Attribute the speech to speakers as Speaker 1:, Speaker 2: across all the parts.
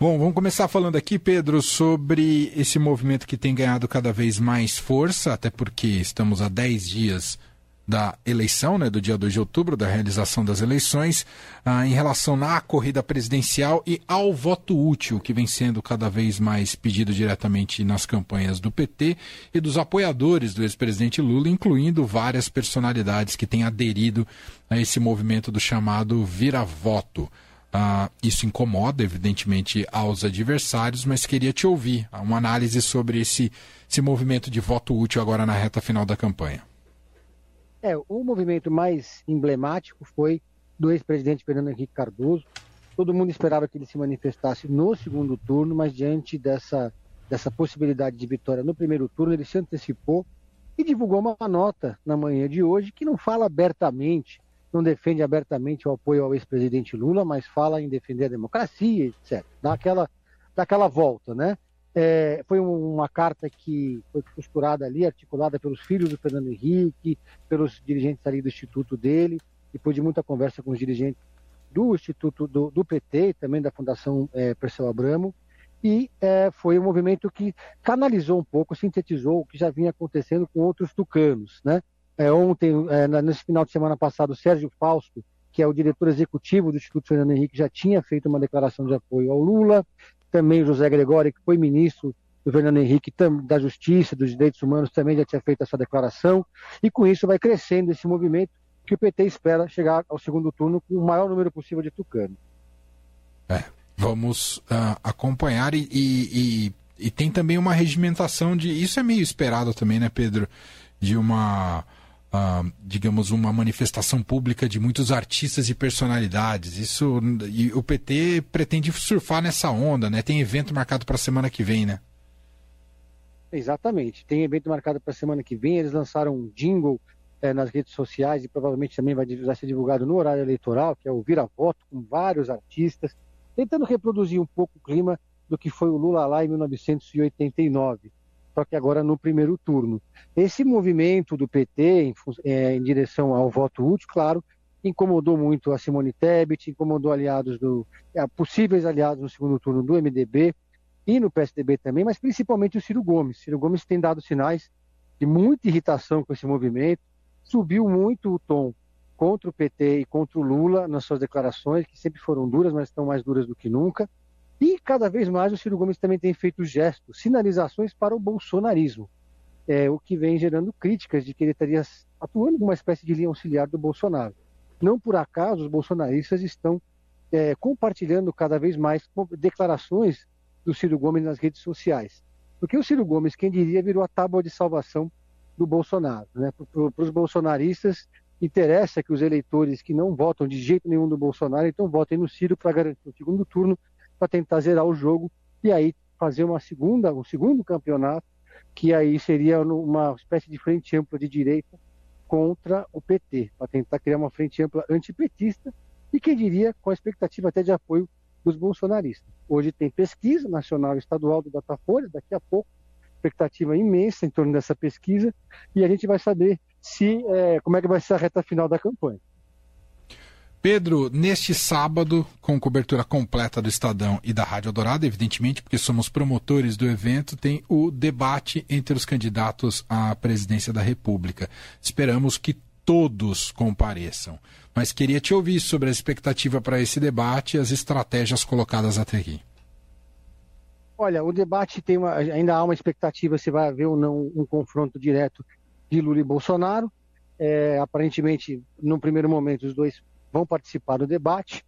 Speaker 1: Bom, vamos começar falando aqui, Pedro, sobre esse movimento que tem ganhado cada vez mais força, até porque estamos há 10 dias da eleição, né, do dia 2 de outubro, da realização das eleições, ah, em relação à corrida presidencial e ao voto útil, que vem sendo cada vez mais pedido diretamente nas campanhas do PT e dos apoiadores do ex-presidente Lula, incluindo várias personalidades que têm aderido a esse movimento do chamado vira-voto. Ah, isso incomoda, evidentemente, aos adversários, mas queria te ouvir uma análise sobre esse, esse movimento de voto útil agora na reta final da campanha.
Speaker 2: É, o movimento mais emblemático foi do ex-presidente Fernando Henrique Cardoso. Todo mundo esperava que ele se manifestasse no segundo turno, mas diante dessa, dessa possibilidade de vitória no primeiro turno, ele se antecipou e divulgou uma nota na manhã de hoje que não fala abertamente, não defende abertamente o apoio ao ex-presidente Lula, mas fala em defender a democracia, etc. Dá aquela, dá aquela volta, né? É, foi uma carta que foi costurada ali, articulada pelos filhos do Fernando Henrique, pelos dirigentes ali do instituto dele, depois de muita conversa com os dirigentes do instituto do, do PT e também da Fundação é, Perseu Abramo, e é, foi um movimento que canalizou um pouco, sintetizou o que já vinha acontecendo com outros tucanos. Né? É, ontem, é, nesse final de semana passado, o Sérgio Fausto, que é o diretor executivo do Instituto Fernando Henrique, já tinha feito uma declaração de apoio ao Lula também José Gregório, que foi ministro do Fernando Henrique da Justiça, dos Direitos Humanos, também já tinha feito essa declaração, e com isso vai crescendo esse movimento que o PT espera chegar ao segundo turno com o maior número possível de tucanos.
Speaker 1: É, vamos uh, acompanhar e, e, e, e tem também uma regimentação de. Isso é meio esperado também, né, Pedro? De uma uh, digamos, uma manifestação pública de muitos artistas e personalidades. Isso e o PT pretende surfar nessa onda, né? Tem evento marcado para a semana que vem, né?
Speaker 2: Exatamente. Tem evento marcado para a semana que vem. Eles lançaram um jingle é, nas redes sociais e provavelmente também vai, vai ser divulgado no horário eleitoral, que é o Vira Voto, com vários artistas, tentando reproduzir um pouco o clima do que foi o Lula lá em 1989 só que agora no primeiro turno. Esse movimento do PT em, é, em direção ao voto útil, claro, incomodou muito a Simone Tebet, incomodou aliados do é, possíveis aliados no segundo turno do MDB e no PSDB também, mas principalmente o Ciro Gomes. Ciro Gomes tem dado sinais de muita irritação com esse movimento, subiu muito o tom contra o PT e contra o Lula nas suas declarações, que sempre foram duras, mas estão mais duras do que nunca. E cada vez mais o Ciro Gomes também tem feito gestos, sinalizações para o bolsonarismo, é, o que vem gerando críticas de que ele estaria atuando como uma espécie de linha auxiliar do Bolsonaro. Não por acaso os bolsonaristas estão é, compartilhando cada vez mais declarações do Ciro Gomes nas redes sociais. Porque o Ciro Gomes, quem diria, virou a tábua de salvação do Bolsonaro. Né? Para os bolsonaristas, interessa que os eleitores que não votam de jeito nenhum do Bolsonaro, então votem no Ciro para garantir o segundo turno para tentar zerar o jogo e aí fazer uma segunda, um segundo campeonato, que aí seria uma espécie de frente ampla de direita contra o PT, para tentar criar uma frente ampla antipetista e que diria com a expectativa até de apoio dos bolsonaristas. Hoje tem pesquisa nacional e estadual do Datafolha, daqui a pouco, expectativa imensa em torno dessa pesquisa, e a gente vai saber se é, como é que vai ser a reta final da campanha.
Speaker 1: Pedro, neste sábado, com cobertura completa do Estadão e da Rádio Dourado, evidentemente, porque somos promotores do evento, tem o debate entre os candidatos à presidência da República. Esperamos que todos compareçam. Mas queria te ouvir sobre a expectativa para esse debate e as estratégias colocadas até aqui.
Speaker 2: Olha, o debate tem uma, ainda há uma expectativa se vai haver ou não um confronto direto de Lula e Bolsonaro. É, aparentemente, no primeiro momento, os dois vão participar do debate,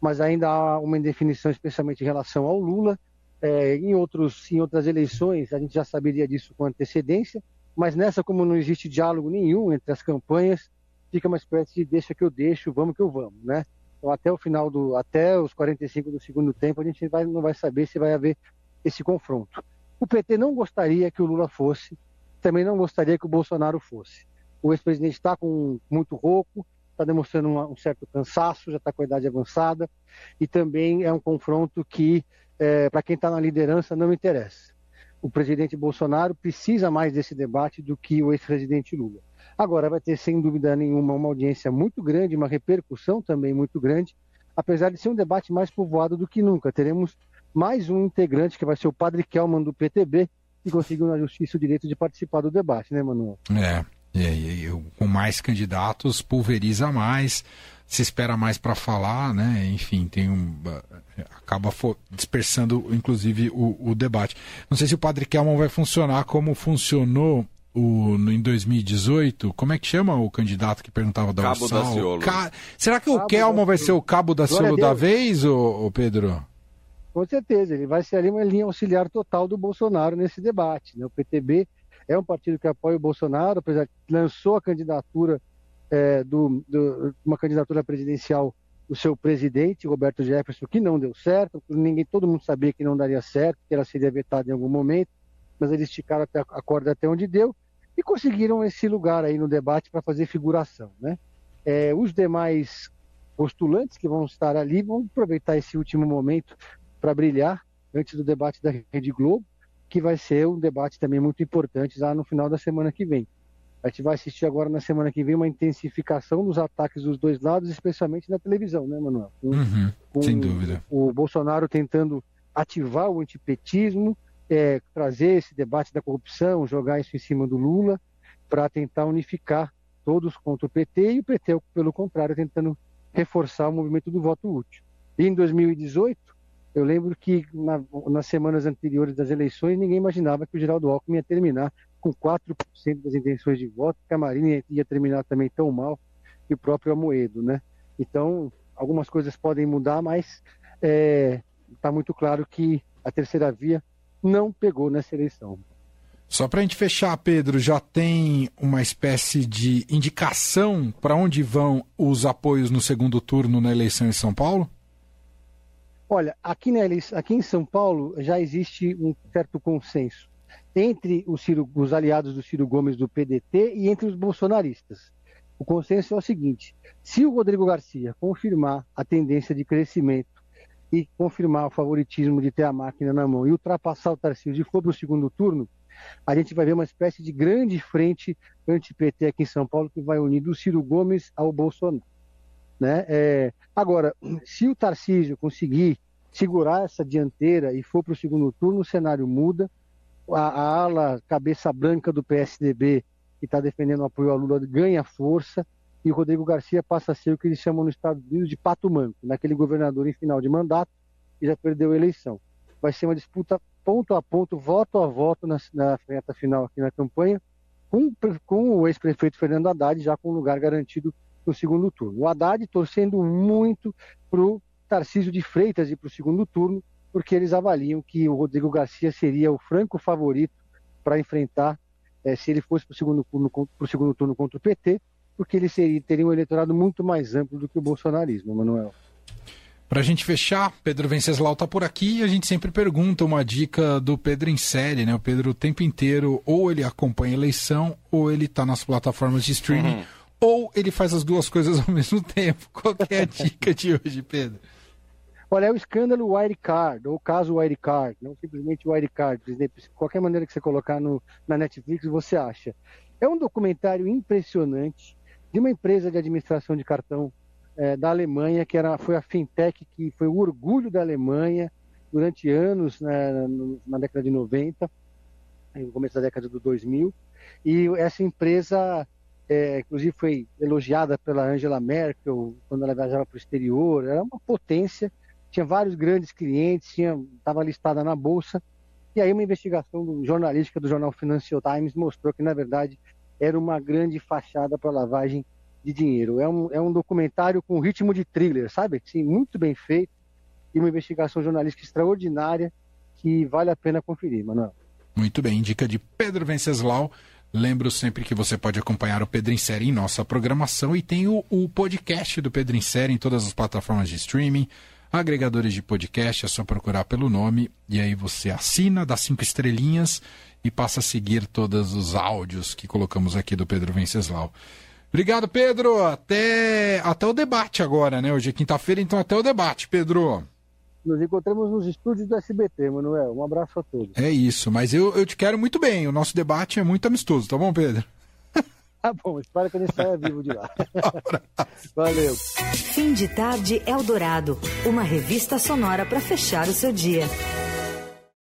Speaker 2: mas ainda há uma indefinição, especialmente em relação ao Lula. É, em, outros, em outras eleições, a gente já saberia disso com antecedência, mas nessa, como não existe diálogo nenhum entre as campanhas, fica uma espécie de deixa que eu deixo, vamos que eu vamos, né? Então, até o final do, até os 45 do segundo tempo, a gente vai, não vai saber se vai haver esse confronto. O PT não gostaria que o Lula fosse, também não gostaria que o Bolsonaro fosse. O ex-presidente está com muito rouco, está demonstrando uma, um certo cansaço, já está com a idade avançada, e também é um confronto que, é, para quem está na liderança, não interessa. O presidente Bolsonaro precisa mais desse debate do que o ex-presidente Lula. Agora, vai ter, sem dúvida nenhuma, uma audiência muito grande, uma repercussão também muito grande, apesar de ser um debate mais povoado do que nunca. Teremos mais um integrante que vai ser o Padre Kelman do PTB, que conseguiu na justiça o direito de participar do debate, né, Manuel?
Speaker 1: É, e, e, com mais candidatos pulveriza mais, se espera mais para falar, né? Enfim, tem um acaba dispersando, inclusive, o, o, debate. Não sei se o Padre Kelman vai funcionar como funcionou o, no, em 2018. Como é que chama o candidato que perguntava da
Speaker 3: Cabo da Ciolo. Ca...
Speaker 1: Será que o Kelman vai ser o cabo da Ciolo da vez, ô, ô Pedro?
Speaker 2: Com certeza, ele vai ser ali uma linha auxiliar total do Bolsonaro nesse debate. Né? O PTB é um partido que apoia o Bolsonaro, apesar lançou a candidatura é, do, do, uma candidatura presidencial do seu presidente, Roberto Jefferson, que não deu certo, ninguém, todo mundo sabia que não daria certo, que ela seria vetada em algum momento, mas eles esticaram até a corda até onde deu e conseguiram esse lugar aí no debate para fazer figuração, né? É, os demais postulantes que vão estar ali vão aproveitar esse último momento para brilhar antes do debate da Rede Globo, que vai ser um debate também muito importante lá no final da semana que vem. A gente vai assistir agora na semana que vem uma intensificação dos ataques dos dois lados, especialmente na televisão, né, Manuel?
Speaker 1: Com, uhum, com sem dúvida.
Speaker 2: O Bolsonaro tentando ativar o antipetismo, é, trazer esse debate da corrupção, jogar isso em cima do Lula, para tentar unificar todos contra o PT, e o PT, pelo contrário, tentando reforçar o movimento do voto útil. E em 2018, eu lembro que na, nas semanas anteriores das eleições, ninguém imaginava que o Geraldo Alckmin ia terminar com 4% das intenções de voto, que a Marina ia terminar também tão mal, e o próprio Amoedo, né? Então, algumas coisas podem mudar, mas está é, tá muito claro que a terceira via não pegou nessa eleição.
Speaker 1: Só para a gente fechar, Pedro, já tem uma espécie de indicação para onde vão os apoios no segundo turno na eleição em São Paulo?
Speaker 2: Olha, aqui, aqui em São Paulo já existe um certo consenso entre os, Ciro, os aliados do Ciro Gomes do PDT e entre os bolsonaristas. O consenso é o seguinte: se o Rodrigo Garcia confirmar a tendência de crescimento e confirmar o favoritismo de ter a máquina na mão e ultrapassar o Tarcísio e for para o segundo turno, a gente vai ver uma espécie de grande frente anti-PT aqui em São Paulo que vai unir do Ciro Gomes ao Bolsonaro. Né? É, agora, se o Tarcísio conseguir segurar essa dianteira e for para o segundo turno, o cenário muda. A, a, ala cabeça branca do PSDB, que está defendendo o apoio ao Lula, ganha força e o Rodrigo Garcia passa a ser o que eles chamam nos Estados Unidos de pato manco, naquele governador em final de mandato e já perdeu a eleição. Vai ser uma disputa ponto a ponto, voto a voto na, na reta final aqui na campanha, com, com o ex-prefeito Fernando Haddad já com lugar garantido no segundo turno. O Haddad torcendo muito para o Tarcísio de Freitas ir para o segundo turno, porque eles avaliam que o Rodrigo Garcia seria o franco favorito para enfrentar, eh, se ele fosse para o segundo, turno, segundo turno contra o PT, porque ele seria, teria um eleitorado muito mais amplo do que o bolsonarismo, Manuel.
Speaker 1: Para a gente fechar, Pedro Venceslau está por aqui e a gente sempre pergunta uma dica do Pedro em série, né? O Pedro o tempo inteiro ou ele acompanha a eleição ou ele está nas plataformas de streaming. Uhum ou ele faz as duas coisas ao mesmo tempo? Qual é a dica de hoje, Pedro?
Speaker 2: Olha, é o escândalo Wirecard, ou o caso Wirecard, não simplesmente Wirecard. Qualquer maneira que você colocar no, na Netflix, você acha. É um documentário impressionante de uma empresa de administração de cartão é, da Alemanha, que era, foi a fintech que foi o orgulho da Alemanha durante anos, né, na década de 90, no começo da década de 2000. E essa empresa é, inclusive foi elogiada pela Angela Merkel quando ela viajava para o exterior, era uma potência, tinha vários grandes clientes, estava listada na bolsa, e aí uma investigação jornalística do jornal Financial Times mostrou que, na verdade, era uma grande fachada para lavagem de dinheiro. É um, é um documentário com ritmo de thriller, sabe? Sim, muito bem feito, e uma investigação jornalística extraordinária que vale a pena conferir, Manuel.
Speaker 1: Muito bem, dica de Pedro Venceslau. Lembro sempre que você pode acompanhar o Pedro em Série em nossa programação e tem o, o podcast do Pedro em Série em todas as plataformas de streaming, agregadores de podcast, é só procurar pelo nome e aí você assina, dá cinco estrelinhas e passa a seguir todos os áudios que colocamos aqui do Pedro Venceslau. Obrigado, Pedro. Até, até o debate agora, né? Hoje é quinta-feira, então até o debate, Pedro.
Speaker 2: Nos encontramos nos estúdios do SBT, Manuel. Um abraço a todos.
Speaker 1: É isso, mas eu, eu te quero muito bem. O nosso debate é muito amistoso, tá bom, Pedro?
Speaker 2: Tá bom, espero que ele saia vivo de lá. Valeu.
Speaker 3: Fim de tarde Eldorado, uma revista sonora para fechar o seu dia.